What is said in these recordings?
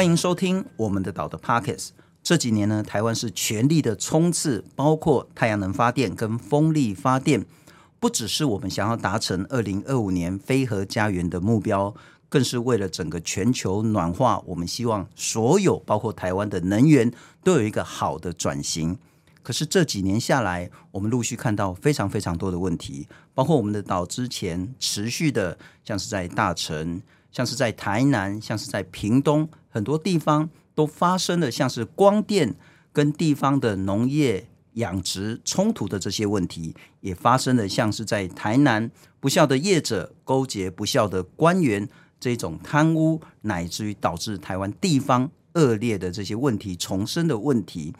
欢迎收听我们的岛的 Podcast。这几年呢，台湾是全力的冲刺，包括太阳能发电跟风力发电，不只是我们想要达成二零二五年非核家园的目标，更是为了整个全球暖化，我们希望所有包括台湾的能源都有一个好的转型。可是这几年下来，我们陆续看到非常非常多的问题，包括我们的岛之前持续的，像是在大城，像是在台南，像是在屏东，很多地方都发生了像是光电跟地方的农业养殖冲突的这些问题，也发生了像是在台南不孝的业者勾结不孝的官员这种贪污，乃至于导致台湾地方恶劣的这些问题重生的问题。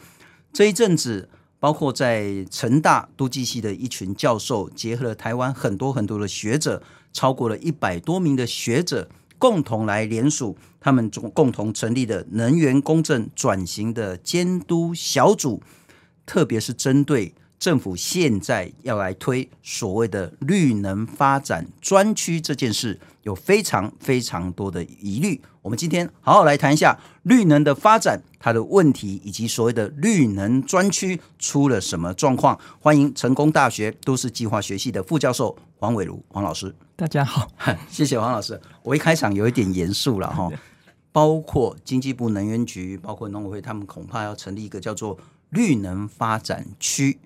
这一阵子，包括在成大都计系的一群教授，结合了台湾很多很多的学者，超过了一百多名的学者，共同来联署，他们共共同成立的能源公正转型的监督小组，特别是针对政府现在要来推所谓的绿能发展专区这件事，有非常非常多的疑虑。我们今天好好来谈一下绿能的发展，它的问题，以及所谓的绿能专区出了什么状况。欢迎成功大学都市计划学系的副教授黄伟如黄老师。大家好，谢谢黄老师。我一开场有一点严肃了哈，包括经济部能源局，包括农委会，他们恐怕要成立一个叫做绿能发展区。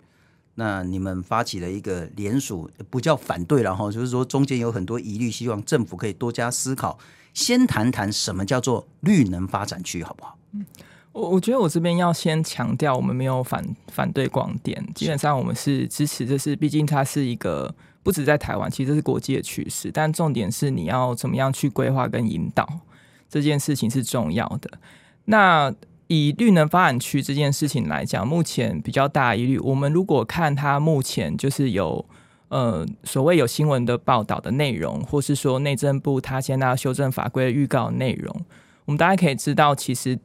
那你们发起了一个联署，不叫反对了哈，就是说中间有很多疑虑，希望政府可以多加思考。先谈谈什么叫做绿能发展区，好不好？嗯，我我觉得我这边要先强调，我们没有反反对光电，基本上我们是支持。这是毕竟它是一个不止在台湾，其实这是国际的趋势。但重点是你要怎么样去规划跟引导这件事情是重要的。那以绿能发展区这件事情来讲，目前比较大疑虑，我们如果看它目前就是有。呃，所谓有新闻的报道的内容，或是说内政部他现在要修正法规的预告内容，我们大家可以知道，其实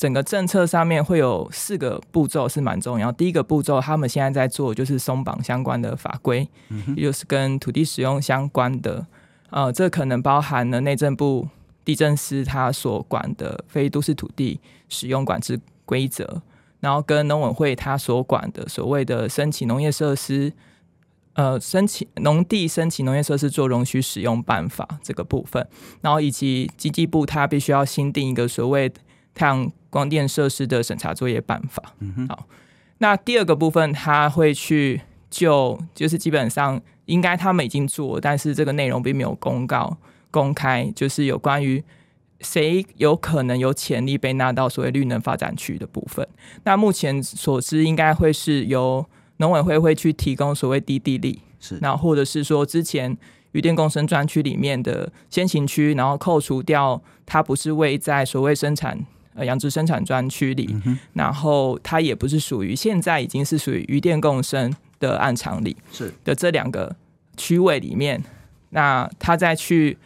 整个政策上面会有四个步骤是蛮重要。第一个步骤，他们现在在做就是松绑相关的法规，嗯、也就是跟土地使用相关的。呃，这可能包含了内政部地政司他所管的非都市土地使用管制规则，然后跟农委会他所管的所谓的申请农业设施。呃，申请农地申请农业设施做容许使用办法这个部分，然后以及经济部它必须要新定一个所谓太阳光电设施的审查作业办法。嗯哼，好，那第二个部分他会去就就是基本上应该他们已经做，但是这个内容并没有公告公开，就是有关于谁有可能有潜力被纳到所谓绿能发展区的部分。那目前所知应该会是由。农委会会去提供所谓低地利，是，然后或者是说之前渔电共生专区里面的先行区，然后扣除掉它不是位在所谓生产呃养殖生产专区里，嗯、然后它也不是属于现在已经是属于渔电共生的暗场里是的这两个区位里面，那他再去。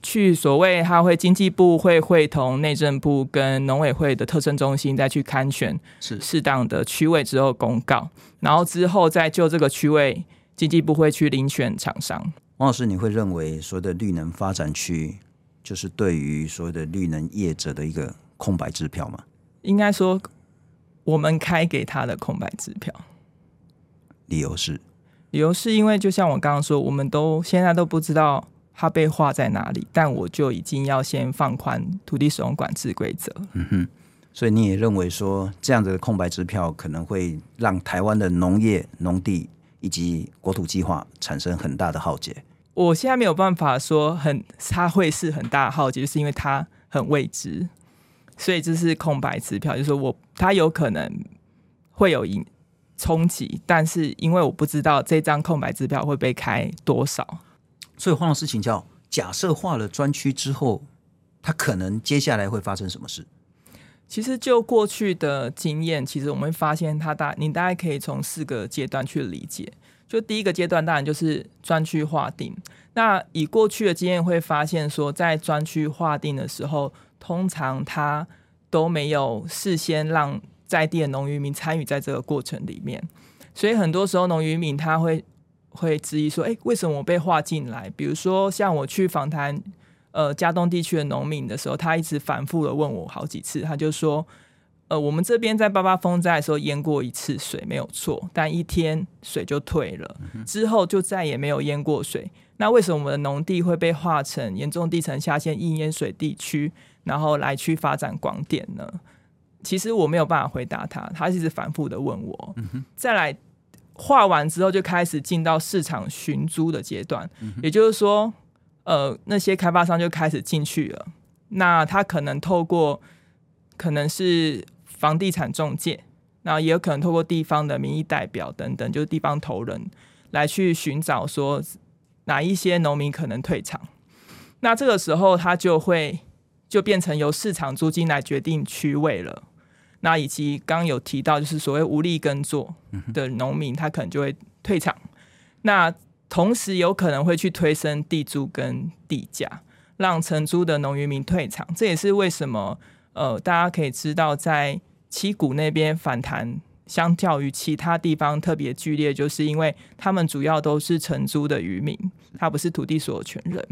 去所谓，他会经济部会会同内政部跟农委会的特征中心再去勘选是适当的区位之后公告，然后之后再就这个区位，经济部会去遴选厂商。王老师，你会认为所谓的绿能发展区就是对于所谓的绿能业者的一个空白支票吗？应该说，我们开给他的空白支票。理由是？理由是因为就像我刚刚说，我们都现在都不知道。它被划在哪里？但我就已经要先放宽土地使用管制规则。嗯哼，所以你也认为说，这样子的空白支票可能会让台湾的农业、农地以及国土计划产生很大的浩劫。我现在没有办法说很，它会是很大的好奇，就是因为它很未知，所以这是空白支票。就是说我它有可能会有影冲击，但是因为我不知道这张空白支票会被开多少。所以黄老师请教：假设划了专区之后，它可能接下来会发生什么事？其实就过去的经验，其实我们会发现，它大你大概可以从四个阶段去理解。就第一个阶段，当然就是专区划定。那以过去的经验会发现，说在专区划定的时候，通常它都没有事先让在地的农渔民参与在这个过程里面，所以很多时候农渔民他会。会质疑说：“哎，为什么我被划进来？比如说，像我去访谈，呃加东地区的农民的时候，他一直反复的问我好几次，他就说，呃，我们这边在八八风灾的时候淹过一次水，没有错，但一天水就退了，之后就再也没有淹过水。那为什么我们的农地会被划成严重地层下陷易淹水地区，然后来去发展广电呢？其实我没有办法回答他，他一直反复的问我。嗯、再来划完之后，就开始进到市场寻租的阶段，嗯、也就是说，呃，那些开发商就开始进去了。那他可能透过可能是房地产中介，那也有可能透过地方的民意代表等等，就是地方头人来去寻找说。哪一些农民可能退场？那这个时候他就会就变成由市场租金来决定区位了。那以及刚刚有提到，就是所谓无力耕作的农民，他可能就会退场。那同时有可能会去推升地租跟地价，让承租的农渔民退场。这也是为什么呃，大家可以知道，在七股那边反弹。相较于其他地方特别剧烈，就是因为他们主要都是承租的渔民，他不是土地所有权人。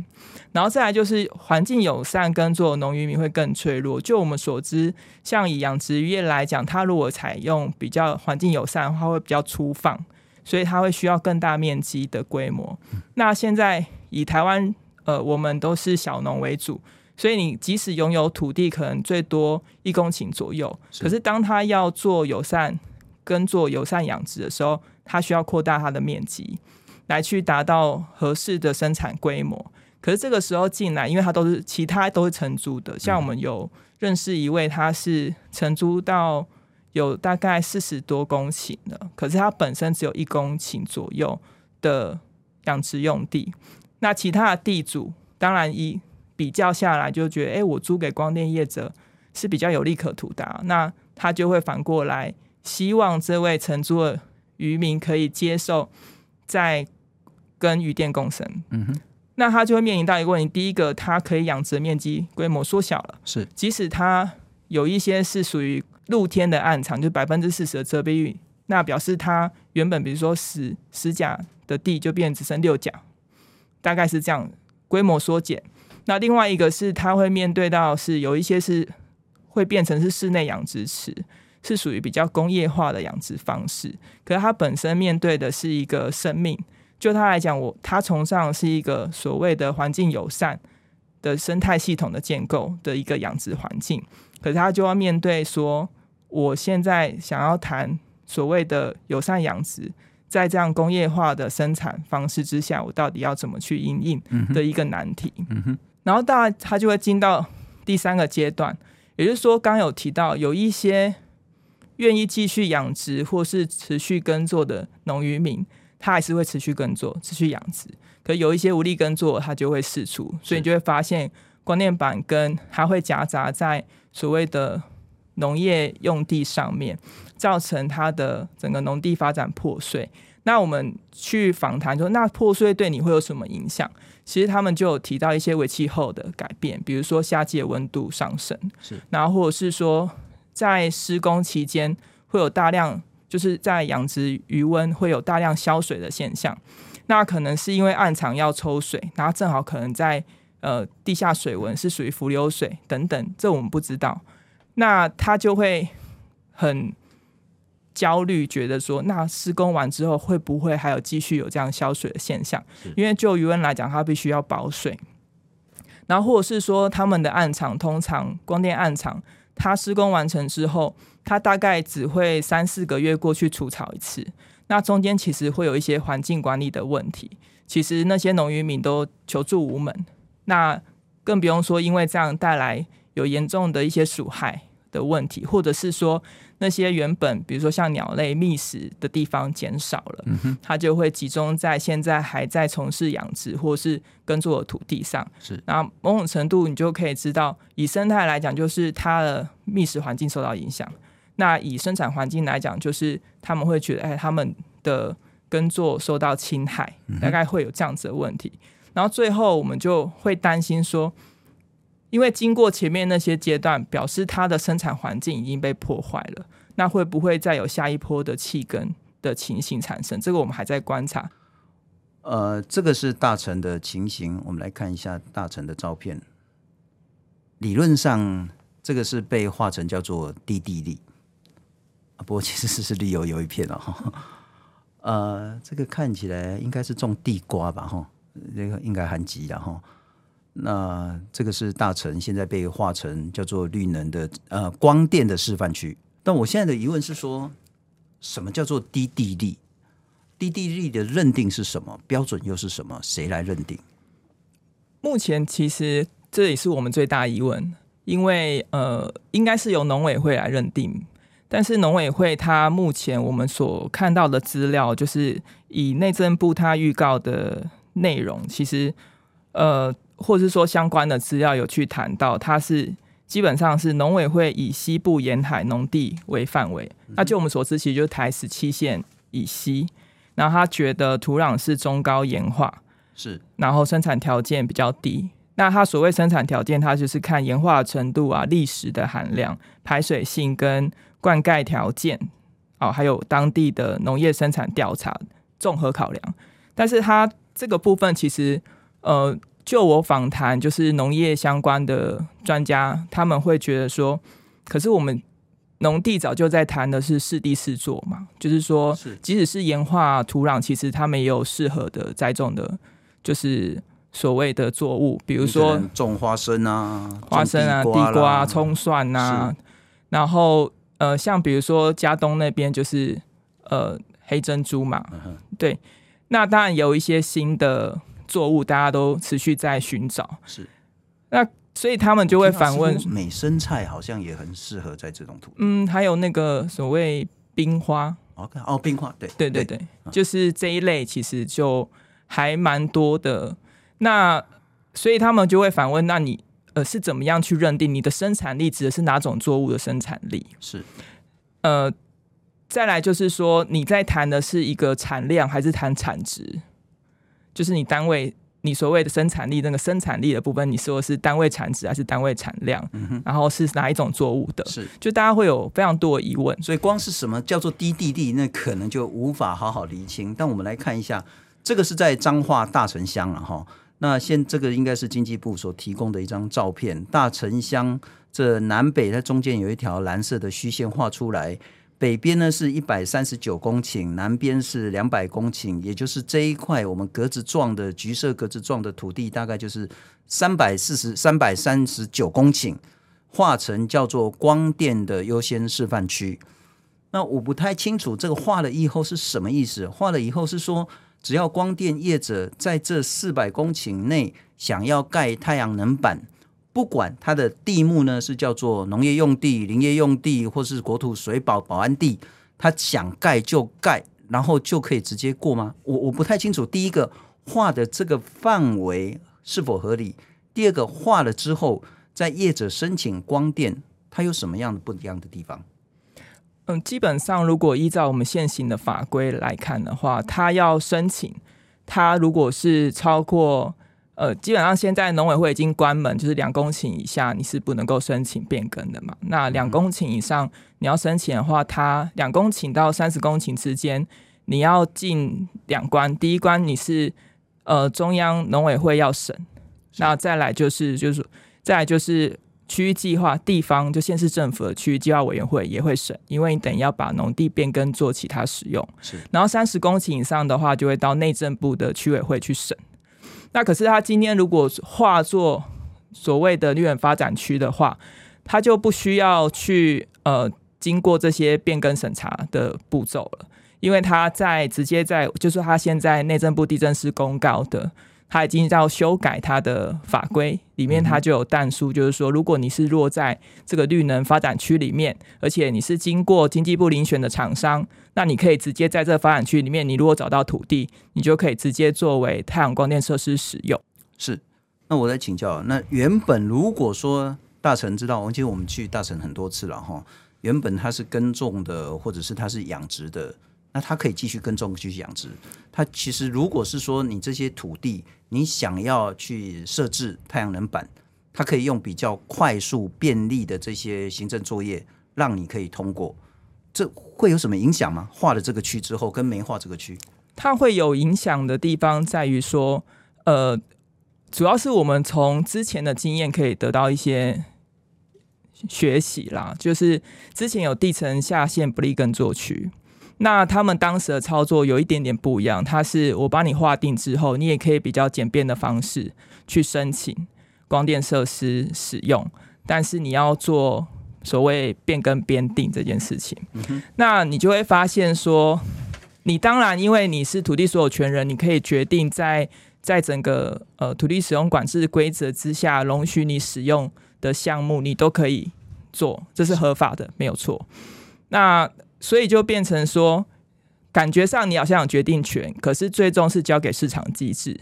然后再来就是环境友善耕作农渔民会更脆弱。就我们所知，像以养殖业来讲，它如果采用比较环境友善的话，会比较粗放，所以它会需要更大面积的规模。那现在以台湾，呃，我们都是小农为主。所以你即使拥有土地，可能最多一公顷左右，可是当他要做友善。跟做友善养殖的时候，他需要扩大它的面积，来去达到合适的生产规模。可是这个时候进来，因为它都是其他都是承租的，像我们有认识一位，他是承租到有大概四十多公顷的，可是他本身只有一公顷左右的养殖用地。那其他的地主当然一比较下来，就觉得，哎，我租给光电业者是比较有利可图的，那他就会反过来。希望这位承租的渔民可以接受在跟渔电共生，嗯哼，那他就会面临到一个问题：第一个，他可以养殖面积规模缩小了，是，即使他有一些是属于露天的暗场，就百分之四十的遮蔽率，那表示他原本比如说十十甲的地就变只剩六甲，大概是这样规模缩减。那另外一个是他会面对到是有一些是会变成是室内养殖池。是属于比较工业化的养殖方式，可是它本身面对的是一个生命。就他来讲，我他崇尚是一个所谓的环境友善的生态系统的建构的一个养殖环境，可是他就要面对说，我现在想要谈所谓的友善养殖，在这样工业化的生产方式之下，我到底要怎么去应应的一个难题。嗯哼，然后大概他就会进到第三个阶段，也就是说，刚有提到有一些。愿意继续养殖或是持续耕作的农渔民，他还是会持续耕作、持续养殖。可有一些无力耕作，他就会释出，所以你就会发现光电板跟还会夹杂在所谓的农业用地上面，造成它的整个农地发展破碎。那我们去访谈说，那破碎对你会有什么影响？其实他们就有提到一些为气候的改变，比如说夏季的温度上升，是，然后或者是说。在施工期间会有大量，就是在养殖鱼温会有大量消水的现象，那可能是因为暗场要抽水，然后正好可能在呃地下水文是属于浮流水等等，这我们不知道，那他就会很焦虑，觉得说，那施工完之后会不会还有继续有这样消水的现象？因为就鱼温来讲，它必须要保水，然后或者是说他们的暗场通常光电暗场。它施工完成之后，它大概只会三四个月过去除草一次。那中间其实会有一些环境管理的问题，其实那些农渔民都求助无门。那更不用说，因为这样带来有严重的一些鼠害的问题，或者是说。那些原本比如说像鸟类觅食的地方减少了，它就会集中在现在还在从事养殖或是耕作的土地上。是，然后某种程度你就可以知道，以生态来讲，就是它的觅食环境受到影响。那以生产环境来讲，就是他们会觉得，哎，他们的耕作受到侵害，大概会有这样子的问题。然后最后我们就会担心说。因为经过前面那些阶段，表示它的生产环境已经被破坏了，那会不会再有下一波的弃耕的情形产生？这个我们还在观察。呃，这个是大城的情形，我们来看一下大城的照片。理论上这个是被画成叫做低地利啊，不过其实是是绿油油一片了哈。呃，这个看起来应该是种地瓜吧哈，这个应该很急的哈。那这个是大城现在被划成叫做绿能的呃光电的示范区。但我现在的疑问是说，什么叫做低地利？低地利的认定是什么？标准又是什么？谁来认定？目前其实这也是我们最大疑问，因为呃，应该是由农委会来认定，但是农委会它目前我们所看到的资料，就是以内政部它预告的内容，其实呃，或者是说相关的资料有去谈到，它是基本上是农委会以西部沿海农地为范围，那就我们所知，其实就是台十七线以西。然后他觉得土壤是中高盐化，是，然后生产条件比较低。那它所谓生产条件，它就是看盐化程度啊、礫石的含量、排水性跟灌溉条件，哦，还有当地的农业生产调查综合考量。但是它这个部分其实，呃，就我访谈就是农业相关的专家，他们会觉得说，可是我们。农地早就在谈的是适地适作嘛，就是说，即使是盐化土壤，其实他们也有适合的栽种的，就是所谓的作物，比如说种花生啊、花生啊、地瓜、葱蒜啊，然后呃，像比如说嘉东那边就是呃黑珍珠嘛，对，那当然有一些新的作物，大家都持续在寻找，是那。所以他们就会反问：美生菜好像也很适合在这种土地。嗯，还有那个所谓冰花。OK，哦，冰花，对，对对对，对就是这一类，其实就还蛮多的。那所以他们就会反问：那你呃是怎么样去认定你的生产力指的是哪种作物的生产力？是呃，再来就是说你在谈的是一个产量还是谈产值？就是你单位。你所谓的生产力，那个生产力的部分，你说是单位产值还是单位产量？然后是哪一种作物的？是，就大家会有非常多的疑问。所以光是什么叫做低地地，那可能就无法好好厘清。但我们来看一下，这个是在彰化大城乡了哈。那现这个应该是经济部所提供的一张照片，大城乡这南北它中间有一条蓝色的虚线画出来。北边呢是一百三十九公顷，南边是两百公顷，也就是这一块我们格子状的橘色格子状的土地，大概就是三百四十三百三十九公顷，划成叫做光电的优先示范区。那我不太清楚这个画了以后是什么意思？画了以后是说，只要光电业者在这四百公顷内想要盖太阳能板。不管它的地目呢是叫做农业用地、林业用地，或是国土水保保安地，他想盖就盖，然后就可以直接过吗？我我不太清楚。第一个画的这个范围是否合理？第二个画了之后，在业者申请光电，它有什么样的不一样的地方？嗯，基本上如果依照我们现行的法规来看的话，他要申请，他如果是超过。呃，基本上现在农委会已经关门，就是两公顷以下你是不能够申请变更的嘛。那两公顷以上你要申请的话，它两公顷到三十公顷之间，你要进两关。第一关你是呃中央农委会要审，那再来就是就是再来就是区域计划地方就县市政府的区域计划委员会也会审，因为你等于要把农地变更做其他使用。是，然后三十公顷以上的话，就会到内政部的区委会去审。那可是他今天如果化作所谓的绿园发展区的话，他就不需要去呃经过这些变更审查的步骤了，因为他在直接在就是他现在内政部地震是公告的。他已经要修改他的法规，里面他就有但书，就是说，如果你是落在这个绿能发展区里面，而且你是经过经济部遴选的厂商，那你可以直接在这个发展区里面，你如果找到土地，你就可以直接作为太阳光电设施使用。是，那我再请教，那原本如果说大城知道，而且我们去大城很多次了哈，原本它是耕种的，或者是它是养殖的。那它可以继续耕种，继续养殖。它其实如果是说你这些土地，你想要去设置太阳能板，它可以用比较快速、便利的这些行政作业，让你可以通过。这会有什么影响吗？划了这个区之后，跟没划这个区，它会有影响的地方在于说，呃，主要是我们从之前的经验可以得到一些学习啦，就是之前有地层下陷不利耕作区，那他们当时的操作有一点点不一样，它是我帮你划定之后，你也可以比较简便的方式去申请光电设施使用，但是你要做所谓变更编定这件事情，嗯，那你就会发现说，你当然因为你是土地所有权人，你可以决定在在整个呃土地使用管制规则之下，容许你使用的项目，你都可以做，这是合法的，没有错。那所以就变成说，感觉上你好像有决定权，可是最终是交给市场机制，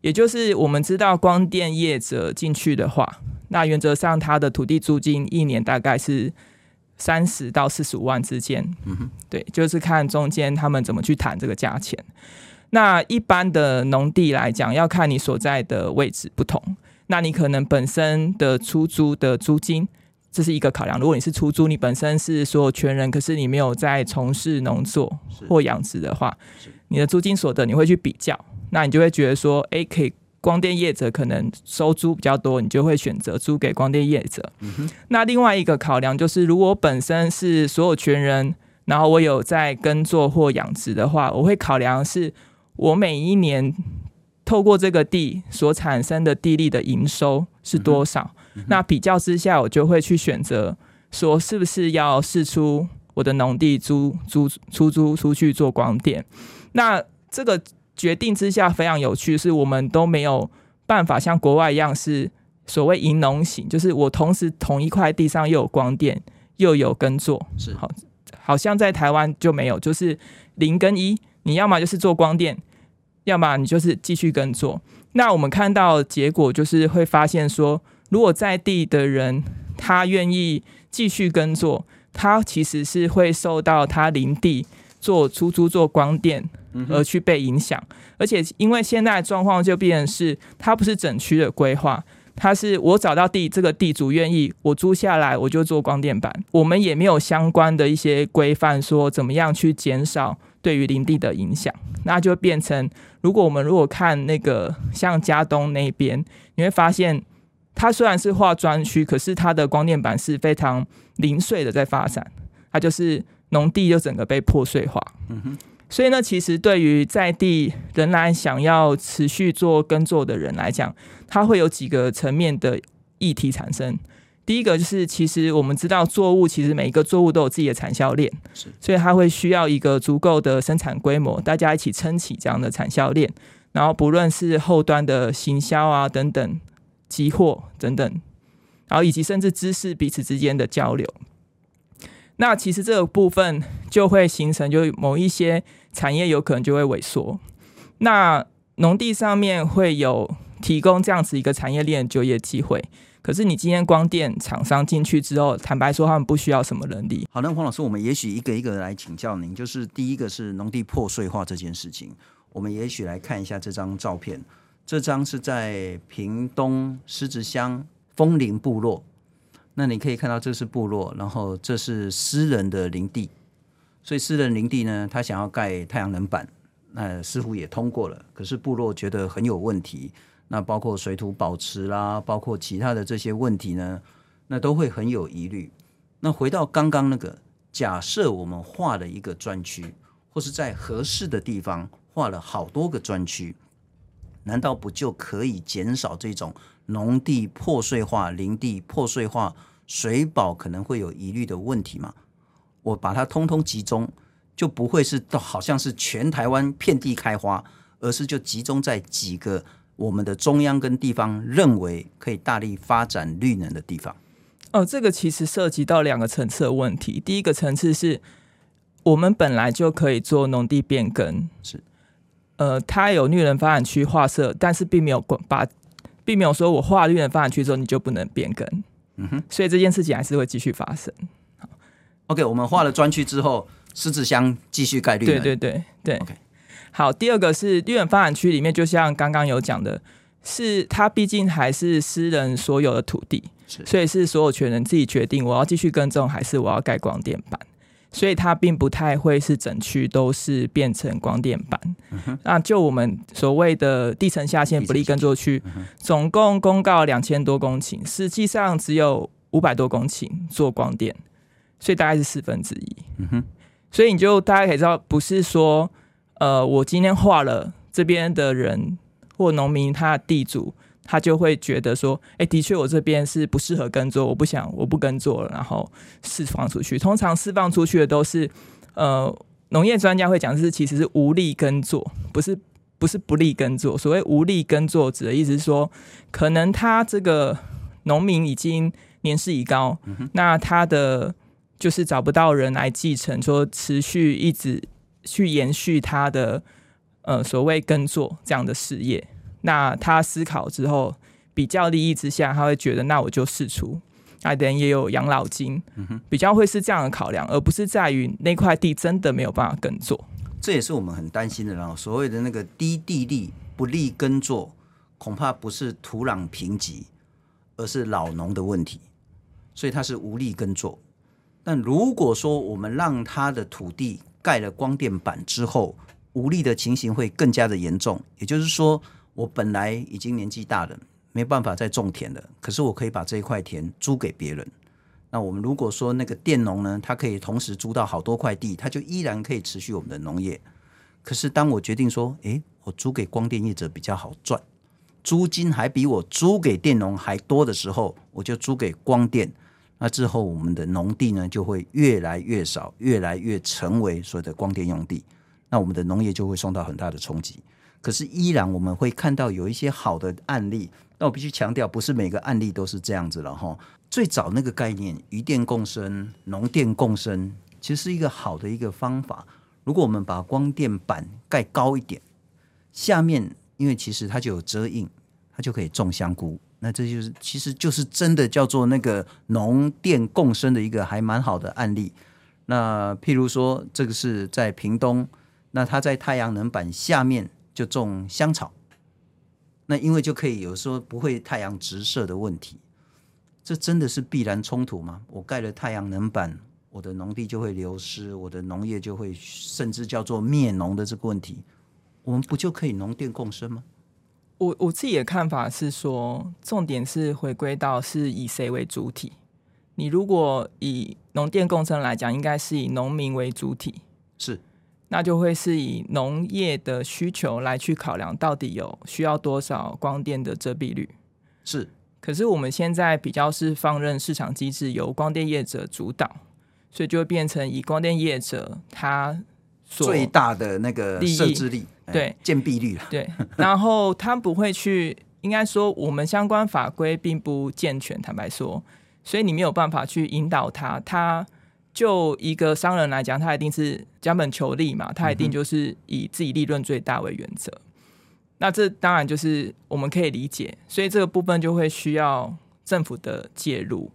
也就是我们知道光电业者进去的话。那原则上，他的土地租金一年大概是三十到四十五万之间。嗯哼，对，就是看中间他们怎么去谈这个价钱。那一般的农地来讲，要看你所在的位置不同。那你可能本身的出租的租金，这是一个考量。如果你是出租，你本身是所有权人，可是你没有在从事农作或养殖的话，你的租金所得你会去比较，那你就会觉得说，哎，可以。光电业者可能收租比较多，你就会选择租给光电业者。嗯。那另外一个考量就是，如果本身是所有权人，然后我有在耕作或养殖的话，我会考量是我每一年透过这个地所产生的地利的营收是多少。那比较之下，我就会去选择说，是不是要试出我的农地租租出租出去做光电。那这个。决定之下非常有趣，是我们都没有办法像国外一样是所谓银农型，就是我同时同一块地上又有光电又有耕作，是好，好像在台湾就没有，就是零跟一，你要么就是做光电，要么你就是继续耕作。那我们看到结果就是会发现说，如果在地的人他愿意继续耕作，他其实是会受到他林地做出租做光电。而去被影响，而且因为现在的状况就变成是，它不是整区的规划，它是我找到地，这个地主愿意我租下来，我就做光电板。我们也没有相关的一些规范，说怎么样去减少对于林地的影响。那就变成，如果我们如果看那个像嘉东那边，你会发现，它虽然是划专区，可是它的光电板是非常零碎的在发展，它就是农地就整个被破碎化。嗯哼。所以呢，其实对于在地仍然想要持续做耕作的人来讲，它会有几个层面的议题产生。第一个就是，其实我们知道作物其实每一个作物都有自己的产销链，所以它会需要一个足够的生产规模，大家一起撑起这样的产销链。然后不论是后端的行销啊等等，集货等等，然后以及甚至知识彼此之间的交流。那其实这个部分就会形成，就某一些产业有可能就会萎缩。那农地上面会有提供这样子一个产业链就业机会，可是你今天光电厂商进去之后，坦白说他们不需要什么人力。好，那黄老师，我们也许一个一个来请教您，就是第一个是农地破碎化这件事情，我们也许来看一下这张照片，这张是在屏东狮子乡枫林部落。那你可以看到，这是部落，然后这是私人的林地，所以私人林地呢，他想要盖太阳能板，那似乎也通过了，可是部落觉得很有问题，那包括水土保持啦，包括其他的这些问题呢，那都会很有疑虑。那回到刚刚那个，假设我们画了一个专区，或是在合适的地方画了好多个专区，难道不就可以减少这种？农地破碎化、林地破碎化、水保可能会有疑虑的问题吗？我把它通通集中，就不会是到好像是全台湾遍地开花，而是就集中在几个我们的中央跟地方认为可以大力发展绿能的地方。哦，这个其实涉及到两个层次的问题。第一个层次是我们本来就可以做农地变更，是呃，它有绿能发展区划设，但是并没有把。并没有说我划绿能发展区之后你就不能变更，嗯哼，所以这件事情还是会继续发生。好，OK，我们划了专区之后，狮子乡继续盖绿能，对对对对，OK。好，第二个是绿能发展区里面，就像刚刚有讲的，是它毕竟还是私人所有的土地，是所以是所有权人自己决定我要继续耕种还是我要盖光电板。所以它并不太会是整区都是变成光电板。嗯、那就我们所谓的地层下陷不利耕作区，嗯、总共公告两千多公顷，实际上只有五百多公顷做光电，所以大概是四分之一。嗯哼，所以你就大家可以知道，不是说呃，我今天画了这边的人或农民他的地主。他就会觉得说，哎、的确我这边是不适合耕作，我不想，我不耕作了，然后释放出去。通常释放出去的都是，呃，农业专家会讲是其实是无力耕作，不是不是不利耕作。所谓无力耕作，指的意思是说，可能他这个农民已经年事已高，那他的就是找不到人来继承，说持续一直去延续他的呃所谓耕作这样的事业。那他思考之后，比较利益之下，他会觉得那我就试出，那等也有养老金，比较会是这样的考量，而不是在于那块地真的没有办法耕作。这也是我们很担心的。然后所谓的那个低地利不利耕作，恐怕不是土壤贫瘠，而是老农的问题，所以他是无力耕作。但如果说我们让他的土地盖了光电板之后，无力的情形会更加的严重，也就是说。我本来已经年纪大了，没办法再种田了。可是我可以把这一块田租给别人。那我们如果说那个佃农呢，他可以同时租到好多块地，他就依然可以持续我们的农业。可是当我决定说，诶，我租给光电业者比较好赚，租金还比我租给佃农还多的时候，我就租给光电。那之后我们的农地呢，就会越来越少，越来越成为所谓的光电用地。那我们的农业就会受到很大的冲击。可是依然我们会看到有一些好的案例，那我必须强调，不是每个案例都是这样子了哈。最早那个概念，渔电共生、农电共生，其实是一个好的一个方法。如果我们把光电板盖高一点，下面因为其实它就有遮荫，它就可以种香菇。那这就是其实就是真的叫做那个农电共生的一个还蛮好的案例。那譬如说，这个是在屏东，那它在太阳能板下面。就种香草，那因为就可以有时候不会太阳直射的问题，这真的是必然冲突吗？我盖了太阳能板，我的农地就会流失，我的农业就会甚至叫做灭农的这个问题，我们不就可以农电共生吗？我我自己的看法是说，重点是回归到是以谁为主体。你如果以农电共生来讲，应该是以农民为主体，是。那就会是以农业的需求来去考量，到底有需要多少光电的遮蔽率？是。可是我们现在比较是放任市场机制由光电业者主导，所以就会变成以光电业者他最大的那个设置力，对，建蔽率。对。然后他不会去，应该说我们相关法规并不健全，坦白说，所以你没有办法去引导他，他。就一个商人来讲，他一定是将本求利嘛，他一定就是以自己利润最大为原则。嗯、那这当然就是我们可以理解，所以这个部分就会需要政府的介入。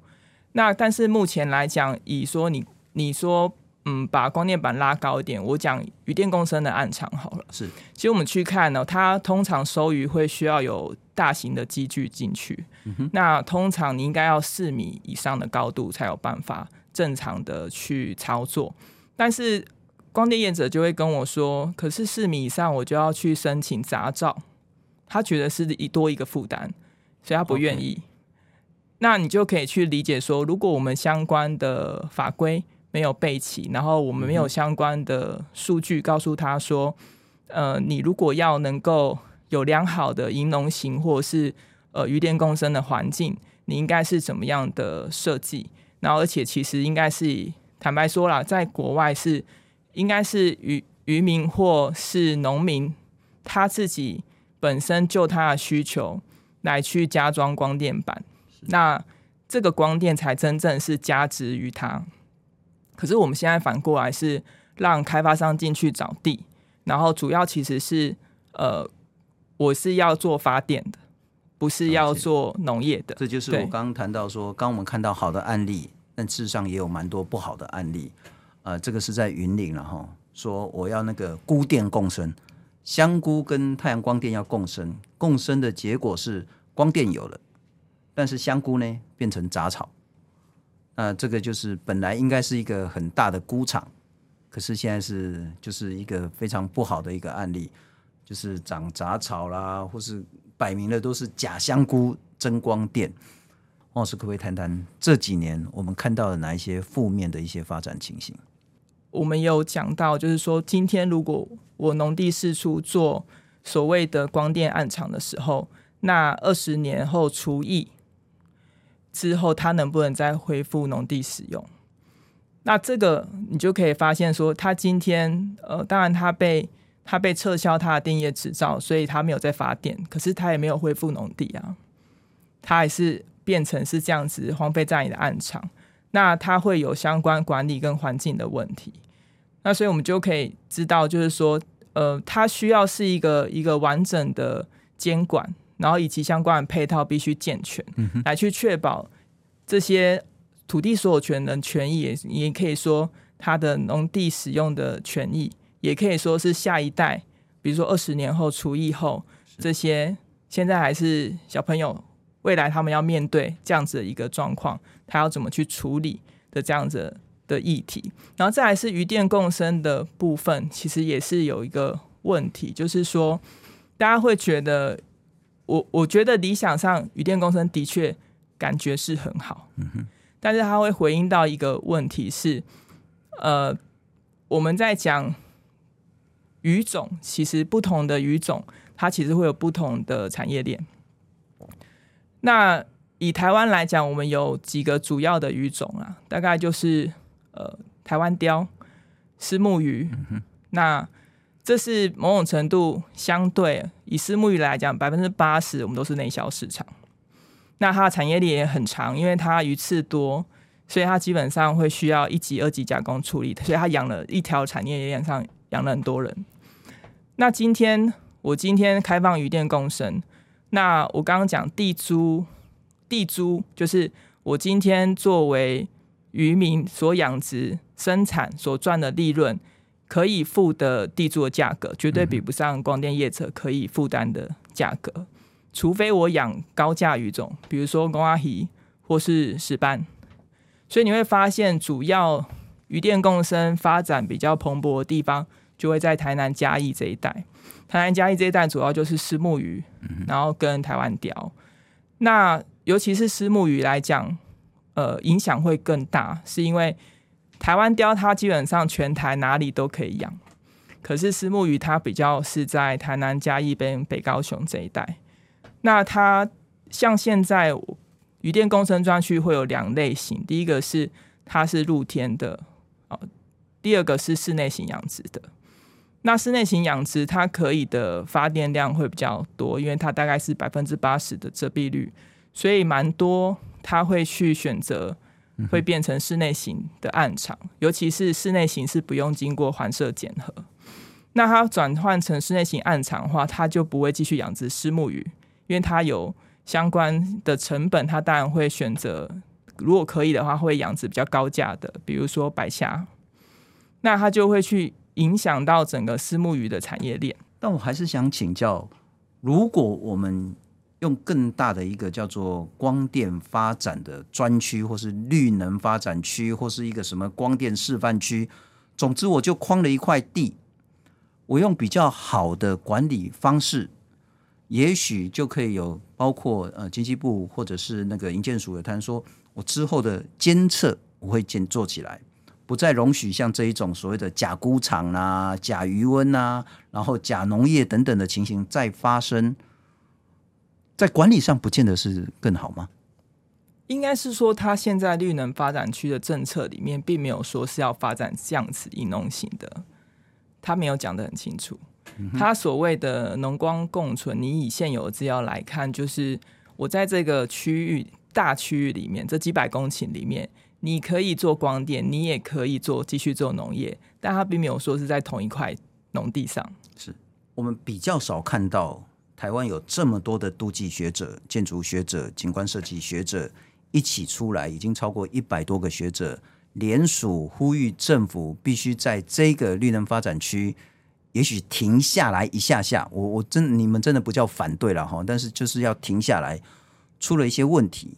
那但是目前来讲，以说你你说嗯，把光电板拉高一点，我讲渔电共生的暗场好了。是，其实我们去看呢，它通常收鱼会需要有大型的机具进去，嗯、那通常你应该要四米以上的高度才有办法。正常的去操作，但是光电业者就会跟我说：“可是四米以上，我就要去申请杂照，他觉得是一多一个负担，所以他不愿意。Okay. 那你就可以去理解说，如果我们相关的法规没有备齐，然后我们没有相关的数据告诉他说，呃，你如果要能够有良好的银农型或是呃鱼电共生的环境，你应该是怎么样的设计？”然后，而且其实应该是坦白说啦，在国外是应该是渔渔民或是农民他自己本身就他的需求来去加装光电板，那这个光电才真正是加值于他。可是我们现在反过来是让开发商进去找地，然后主要其实是呃，我是要做发电的。不是要做农业的，这就是我刚刚谈到说，刚我们看到好的案例，但事实上也有蛮多不好的案例。呃，这个是在云林了哈，说我要那个菇电共生，香菇跟太阳光电要共生，共生的结果是光电有了，但是香菇呢变成杂草，呃，这个就是本来应该是一个很大的菇场，可是现在是就是一个非常不好的一个案例，就是长杂草啦，或是摆明了都是假香菇争光电。王老师可不可以谈谈这几年我们看到的哪一些负面的一些发展情形？我们有讲到，就是说今天如果我农地四处做所谓的光电暗场的时候，那二十年后除役。之后，它能不能再恢复农地使用？那这个你就可以发现说，他今天呃，当然他被他被撤销他的电业执照，所以他没有在发电，可是他也没有恢复农地啊，他还是变成是这样子荒废在你的暗场。那他会有相关管理跟环境的问题。那所以我们就可以知道，就是说，呃，它需要是一个一个完整的监管。然后以及相关的配套必须健全，来去确保这些土地所有权人权益，也也可以说他的农地使用的权益，也可以说是下一代，比如说二十年后除役后，这些现在还是小朋友，未来他们要面对这样子的一个状况，他要怎么去处理的这样子的议题。然后再来是渔电共生的部分，其实也是有一个问题，就是说大家会觉得。我我觉得理想上渔电共生的确感觉是很好，但是他会回应到一个问题是，呃，我们在讲鱼种，其实不同的鱼种，它其实会有不同的产业链。那以台湾来讲，我们有几个主要的鱼种啊，大概就是呃台湾鯛、虱目鱼，嗯，那。这是某种程度相对以虱目鱼来讲，百分之八十我们都是内销市场。那它的产业链也很长，因为它鱼刺多，所以它基本上会需要一级、二级加工处理，所以它养了一条产业链上养了很多人。那今天我今天开放渔电共生，那我刚刚讲地租，地租就是我今天作为渔民所养殖生产所赚的利润。可以付的地租的价格，绝对比不上光电业者可以负担的价格。除非我养高价鱼种，比如说公阿鱼或是石斑。所以你会发现，主要渔电共生发展比较蓬勃的地方，就会在台南嘉义这一带。台南嘉义这一带主要就是虱目鱼，然后跟台湾鯛。那尤其是虱目鱼来讲，呃，影响会更大，是因为。台湾鯛它基本上全台哪里都可以养，可是虱目鱼它比较是在台南嘉义跟北高雄这一带。那它像现在鱼电共生专区会有两类型，第一个是它是露天的，哦，第二个是室内型养殖的。那室内型养殖它可以的发电量会比较多，因为它大概是百分之八十的遮蔽率，所以蛮多它会去选择。会变成室内型的暗场，尤其是室内型是不用经过环射检核。那它转换成室内型暗场的话，它就不会继续养殖虱目鱼，因为它有相关的成本，它当然会选择，如果可以的话，会养殖比较高价的，比如说白虾。那它就会去影响到整个私募鱼的产业链。但我还是想请教，如果我们用更大的一个叫做光电发展的专区，或是绿能发展区，或是一个什么光电示范区。总之，我就框了一块地，我用比较好的管理方式，也许就可以有包括呃经济部或者是那个营建署的，他说我之后的监测我会建做起来，不再容许像这一种所谓的假菇场啊、假鱼温啊，然后假农业等等的情形再发生。在管理上不见得是更好吗？应该是说，它现在绿能发展区的政策里面，并没有说是要发展这样子饮农型的，他没有讲得很清楚。他所谓的农光共存，你以现有的资料来看，就是我在这个区域大区域里面，这几百公顷里面，你可以做光电，你也可以做继续做农业，但他并没有说是在同一块农地上。是我们比较少看到。台湾有这么多的都计学者、建筑学者、景观设计学者一起出来，已经超过一百多个学者联署呼吁政府必须在这个绿能发展区，也许停下来一下下。我我真你们真的不叫反对了哈，但是就是要停下来。出了一些问题，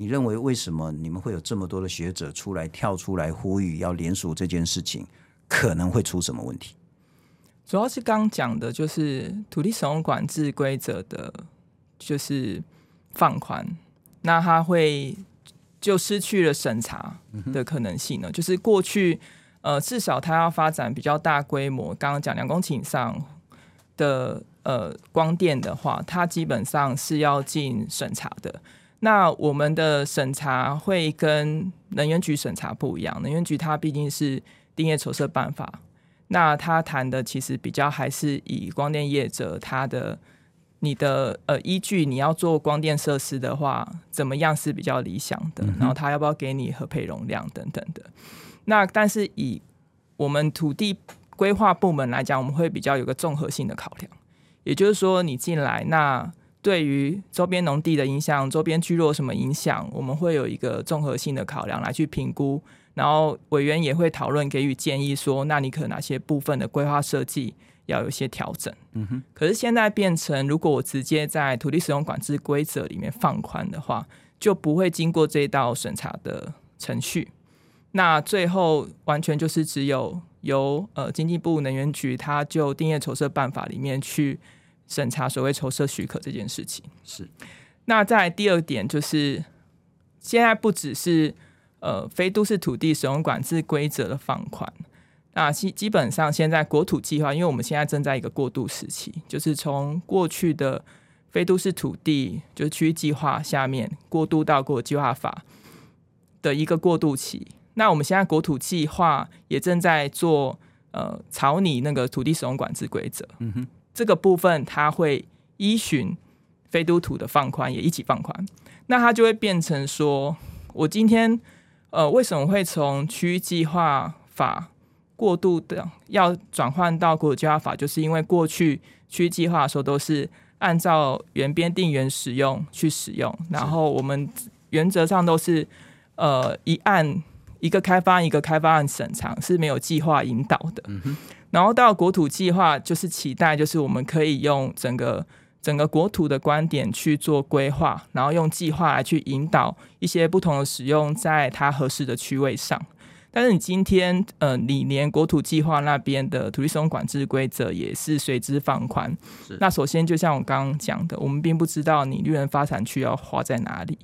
你认为为什么你们会有这么多的学者出来跳出来呼吁要联署这件事情，可能会出什么问题？主要是刚讲的就是土地使用管制规则的，就是放宽，那它会就失去了审查的可能性呢？就是过去呃，至少它要发展比较大规模，刚刚讲两公顷以上的呃光电的话，它基本上是要进审查的。那我们的审查会跟能源局审查不一样，能源局它毕竟是定业筹设办法，那他谈的其实比较还是以光电业者他的你的呃依据，你要做光电设施的话，怎么样是比较理想的，然后他要不要给你核配容量等等的。那但是以我们土地规划部门来讲，我们会比较有个综合性的考量，也就是说你进来那。对于周边农地的影响，周边聚落什么影响，我们会有一个综合性的考量来去评估，然后委员也会讨论给予建议说，说那你可能哪些部分的规划设计要有一些调整。嗯哼。可是现在变成，如果我直接在土地使用管制规则里面放宽的话，就不会经过这一道审查的程序，那最后完全就是只有由呃经济部能源局，它就定业筹设办法里面去。审查所谓筹设许可这件事情是，那在第二点就是，现在不只是呃非都市土地使用管制规则的放宽，那基基本上现在国土计划，因为我们现在正在一个过渡时期，就是从过去的非都市土地就是区域计划下面过渡到国土计划法的一个过渡期。那我们现在国土计划也正在做呃草拟那个土地使用管制规则。嗯哼。这个部分它会依循非都土的放宽也一起放宽，那它就会变成说，我今天呃为什么会从区域计划法过渡的要转换到国家法，就是因为过去区域计划的时候都是按照原编定原使用去使用，然后我们原则上都是呃一案一个开发一个开发案审查是没有计划引导的。然后到国土计划，就是期待，就是我们可以用整个整个国土的观点去做规划，然后用计划来去引导一些不同的使用，在它合适的区位上。但是你今天，呃，你连国土计划那边的土地使用管制规则也是随之放宽。那首先，就像我刚刚讲的，我们并不知道你绿能发展区要划在哪里。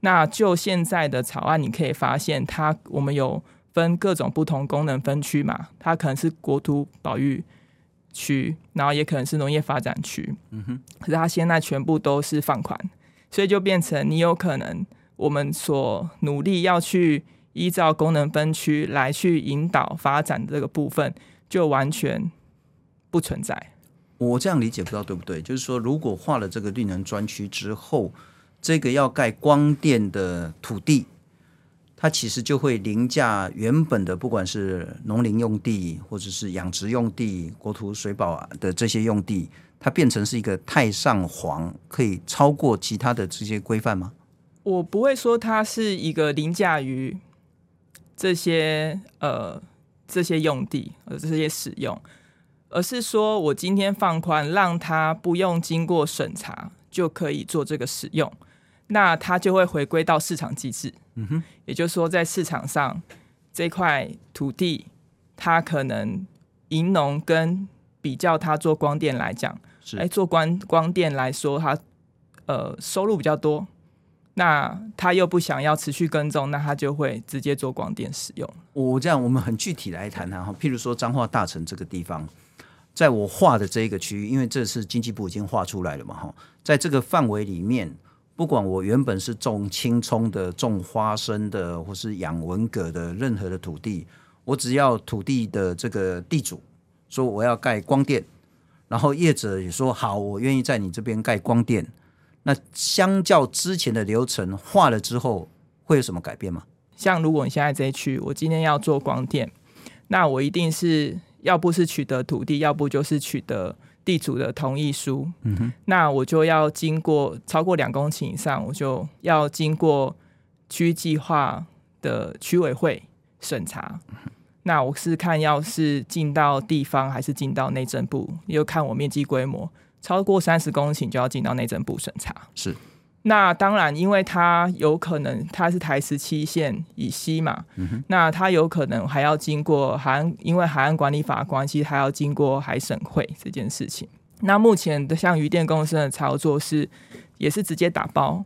那就现在的草案，你可以发现，它我们有。分各种不同功能分区嘛，它可能是国土保育区，然后也可能是农业发展区。嗯哼，可是它现在全部都是放款，所以就变成你有可能我们所努力要去依照功能分区来去引导发展的这个部分，就完全不存在。我这样理解不知道对不对？就是说，如果画了这个绿能专区之后，这个要盖光电的土地。它其实就会凌驾原本的，不管是农林用地或者是养殖用地、国土水保的这些用地，它变成是一个太上皇，可以超过其他的这些规范吗？我不会说它是一个凌驾于这些呃这些用地和这些使用，而是说我今天放宽，让它不用经过审查就可以做这个使用。那它就会回归到市场机制，嗯哼，也就是说，在市场上这块土地，它可能银农跟比较它做光电来讲，是哎做光光电来说，它呃收入比较多，那他又不想要持续耕种，那他就会直接做光电使用。我这样，我们很具体来谈谈哈，譬如说彰化大城这个地方，在我画的这一个区域，因为这是经济部已经画出来了嘛哈，在这个范围里面。不管我原本是种青葱的、种花生的，或是养文蛤的，任何的土地，我只要土地的这个地主说我要盖光电，然后业者也说好，我愿意在你这边盖光电。那相较之前的流程化了之后，会有什么改变吗？像如果你现在这一区，我今天要做光电，那我一定是要不是取得土地，要不就是取得。地主的同意书，嗯哼，那我就要经过超过两公顷以上，我就要经过区计划的区委会审查。那我是看要是进到地方还是进到内政部，又看我面积规模，超过三十公顷就要进到内政部审查。是，那当然，因为它有可能它是台十七线以西嘛，嗯，那它有可能还要经过海岸，因为海岸管理法关系，还要经过海审会这件事情。那目前的像渔电公司的操作是，也是直接打包，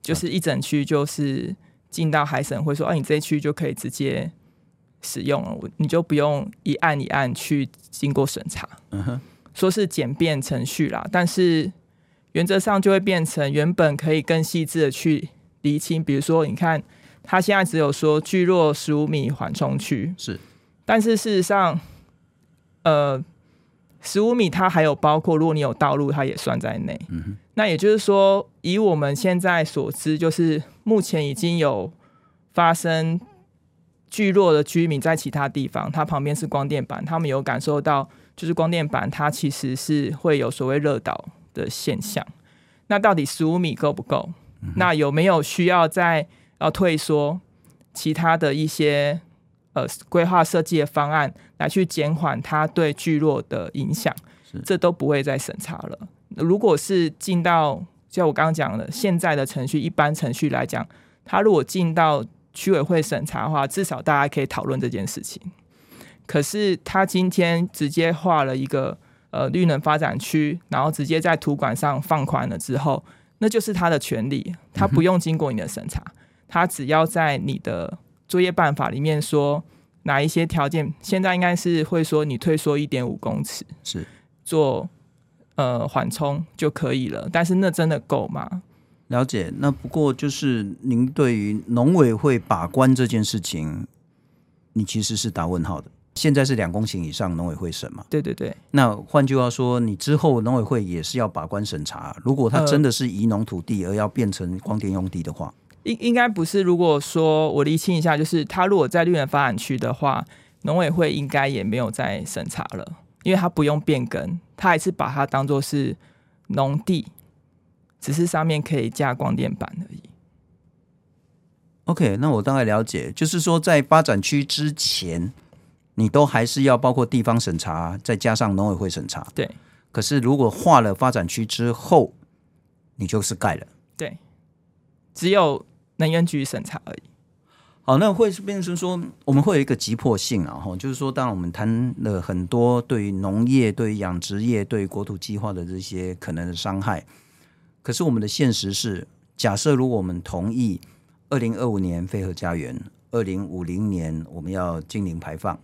就是一整区就是进到海审会说，哦、啊，你这一区就可以直接使用了，你就不用一案一案去经过审查。嗯哼，说是简便程序啦，但是。原则上就会变成原本可以更细致的去厘清，比如说，你看他现在只有说聚落十五米缓冲区是，但是事实上，呃，十五米它还有包括如果你有道路，它也算在内。嗯哼，那也就是说，以我们现在所知，就是目前已经有发生聚落的居民在其他地方，它旁边是光电板，他们有感受到，就是光电板它其实是会有所谓热岛。的现象，那到底十五米够不够？那有没有需要再要退缩其他的一些呃规划设计的方案来去减缓它对聚落的影响？这都不会再审查了。如果是进到就我刚刚讲的现在的程序，一般程序来讲，它如果进到区委会审查的话，至少大家可以讨论这件事情。可是他今天直接画了一个。呃，绿能发展区，然后直接在土管上放宽了之后，那就是他的权利，他不用经过你的审查，他只要在你的作业办法里面说哪一些条件，现在应该是会说你退缩一点五公尺是做呃缓冲就可以了，但是那真的够吗？了解。那不过就是您对于农委会把关这件事情，你其实是打问号的。现在是两公顷以上，农委会审嘛？对对对。那换句话说，你之后农委会也是要把关审查。如果它真的是移农土地而要变成光电用地的话，应应该不是。如果说我厘清一下，就是它如果在绿能发展区的话，农委会应该也没有再审查了，因为它不用变更，它还是把它当做是农地，只是上面可以架光电板而已。OK，那我大概了解，就是说在发展区之前。你都还是要包括地方审查，再加上农委会审查。对。可是如果划了发展区之后，你就是盖了。对。只有能源局审查而已。好，那会变成说，我们会有一个急迫性啊，哈，就是说，当然我们谈了很多对于农业、对于养殖业、对于国土计划的这些可能的伤害，可是我们的现实是，假设如果我们同意二零二五年飞核家园，二零五零年我们要净零排放。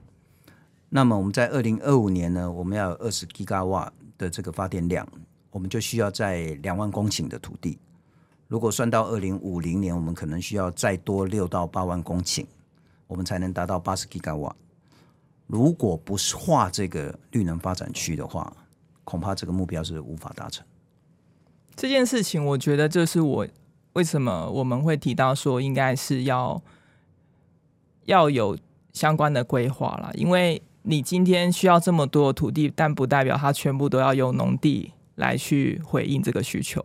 那么我们在二零二五年呢，我们要有二十吉瓦的这个发电量，我们就需要在两万公顷的土地。如果算到二零五零年，我们可能需要再多六到八万公顷，我们才能达到八十吉瓦。如果不是划这个绿能发展区的话，恐怕这个目标是无法达成。这件事情，我觉得这是我为什么我们会提到说，应该是要要有相关的规划啦，因为。你今天需要这么多土地，但不代表它全部都要由农地来去回应这个需求。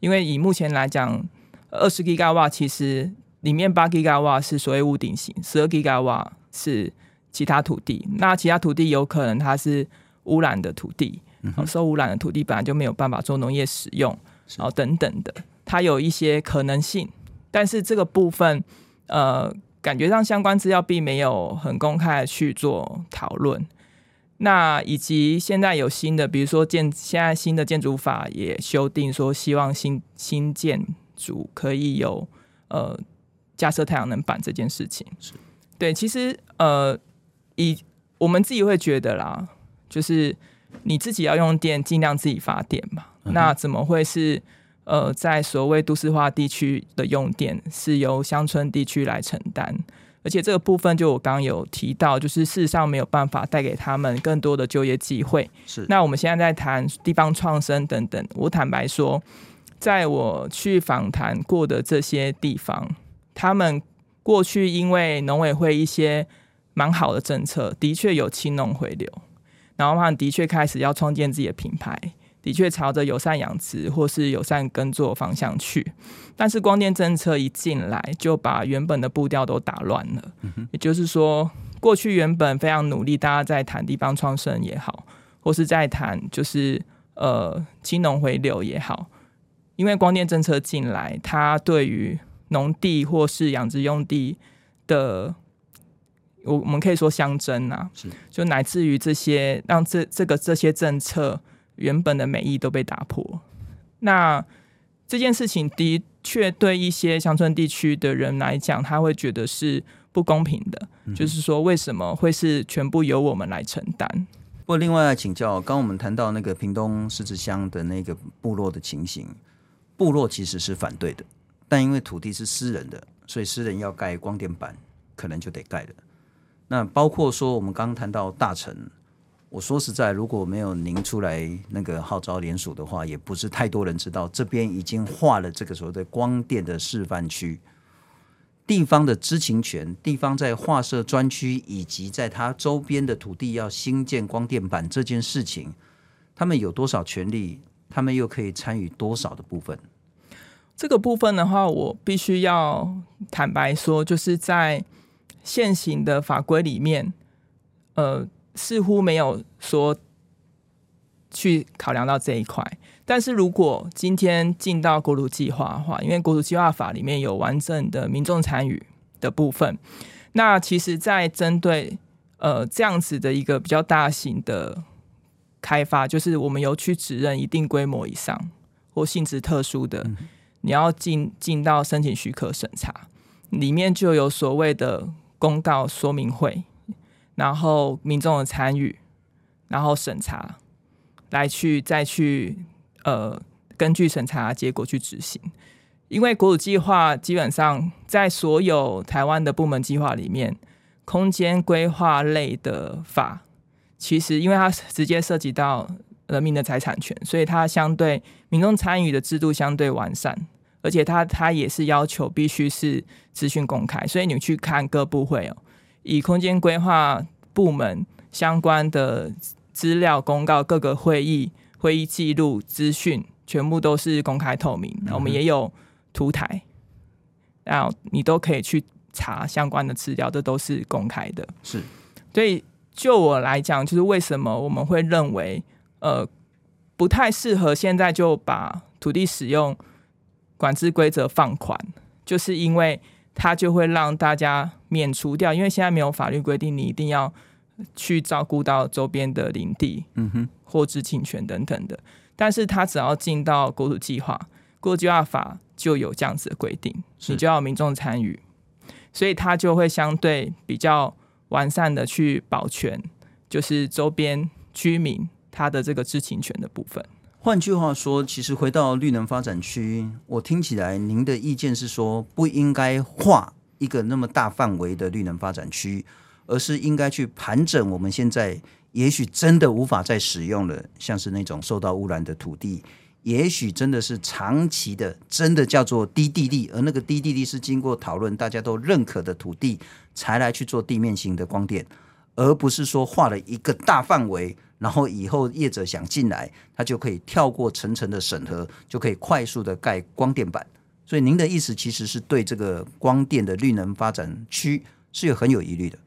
因为以目前来讲，二十吉瓦其实里面八吉瓦是所谓屋顶型，十二吉瓦是其他土地。那其他土地有可能它是污染的土地，受污染的土地本来就没有办法做农业使用，然后等等的，它有一些可能性。但是这个部分，呃。感觉上相关资料并没有很公开的去做讨论，那以及现在有新的，比如说建现在新的建筑法也修订说，希望新新建筑可以有呃架设太阳能板这件事情。是对，其实呃以我们自己会觉得啦，就是你自己要用电，尽量自己发电嘛。嗯、那怎么会是？呃，在所谓都市化地区的用电是由乡村地区来承担，而且这个部分就我刚刚有提到，就是事实上没有办法带给他们更多的就业机会。是，那我们现在在谈地方创生等等，我坦白说，在我去访谈过的这些地方，他们过去因为农委会一些蛮好的政策，的确有青农回流，然后他们的确开始要创建自己的品牌。的确朝着友善养殖或是友善耕作方向去，但是光电政策一进来，就把原本的步调都打乱了。也就是说，过去原本非常努力，大家在谈地方创生也好，或是在谈就是呃青农回流也好，因为光电政策进来，它对于农地或是养殖用地的，我我们可以说相争啊，是。就乃至于这些让这这个这些政策原本的美意都被打破。那这件事情的确对一些乡村地区的人来讲，他会觉得是不公平的，嗯、就是说为什么会是全部由我们来承担？不过另外来请教，刚我们谈到那个屏东狮子乡的那个部落的情形，部落其实是反对的，但因为土地是私人的，所以私人要盖光电板，可能就得盖了。那包括说我们刚刚谈到大城。我说实在，如果没有您出来那个号召联署的话，也不是太多人知道这边已经划了这个所谓的光电的示范区。地方的知情权，地方在划设专区以及在它周边的土地要新建光电板这件事情，他们有多少权利？他们又可以参与多少的部分？这个部分的话，我必须要坦白说，就是在现行的法规里面，呃。似乎没有说去考量到这一块，但是如果今天进到国土计划的话，因为国土计划法里面有完整的民众参与的部分，那其实，在针对呃这样子的一个比较大型的开发，就是我们有去指认一定规模以上或性质特殊的，你要进进到申请许可审查，里面就有所谓的公告说明会。然后民众的参与，然后审查，来去再去呃，根据审查结果去执行。因为国土计划基本上在所有台湾的部门计划里面，空间规划类的法，其实因为它直接涉及到人民的财产权，所以它相对民众参与的制度相对完善，而且它它也是要求必须是资讯公开，所以你去看各部会哦。以空间规划部门相关的资料公告，各个会议会议记录资讯全部都是公开透明。我们也有图台，然后你都可以去查相关的资料，这都是公开的。是，所以就我来讲，就是为什么我们会认为，呃，不太适合现在就把土地使用管制规则放宽，就是因为。它就会让大家免除掉，因为现在没有法律规定你一定要去照顾到周边的林地，嗯哼，或知情权等等的。但是它只要进到国土计划，国土计划法就有这样子的规定，你就要民众参与，所以它就会相对比较完善的去保全，就是周边居民他的这个知情权的部分。换句话说，其实回到绿能发展区，我听起来您的意见是说，不应该划一个那么大范围的绿能发展区，而是应该去盘整我们现在也许真的无法再使用了，像是那种受到污染的土地，也许真的是长期的，真的叫做低地利，而那个低地利是经过讨论大家都认可的土地，才来去做地面型的光电，而不是说画了一个大范围。然后以后业者想进来，他就可以跳过层层的审核，就可以快速的盖光电板。所以您的意思其实是对这个光电的绿能发展区是有很有疑虑的。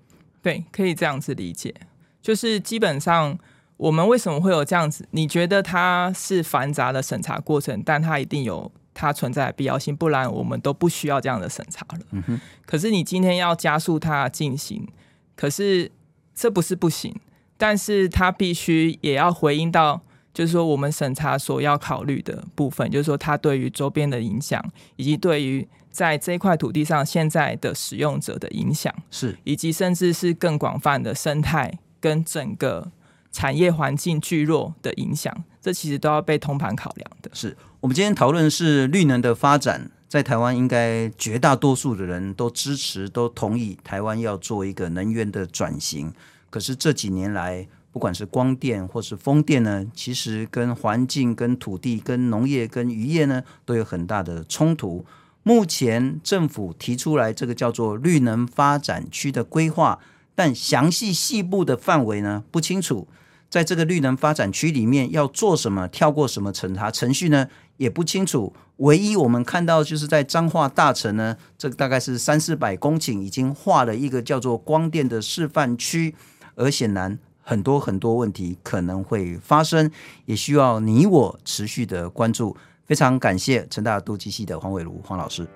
对，可以这样子理解。就是基本上我们为什么会有这样子？你觉得它是繁杂的审查过程，但它一定有它存在的必要性，不然我们都不需要这样的审查了。嗯哼。可是你今天要加速它进行，可是这不是不行。但是它必须也要回应到，就是说我们审查所要考虑的部分，就是说它对于周边的影响，以及对于在这块土地上现在的使用者的影响，是，以及甚至是更广泛的生态跟整个产业环境聚落的影响，这其实都要被通盘考量的。是我们今天讨论是绿能的发展，在台湾应该绝大多数的人都支持，都同意台湾要做一个能源的转型。可是这几年来，不管是光电或是风电呢，其实跟环境、跟土地、跟农业、跟渔业呢，都有很大的冲突。目前政府提出来这个叫做绿能发展区的规划，但详细细部的范围呢，不清楚。在这个绿能发展区里面要做什么，跳过什么审查程序呢，也不清楚。唯一我们看到就是在彰化大城呢，这个大概是三四百公顷，已经划了一个叫做光电的示范区。而显然，很多很多问题可能会发生，也需要你我持续的关注。非常感谢成大都机系的黄伟如黄老师，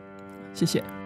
谢谢。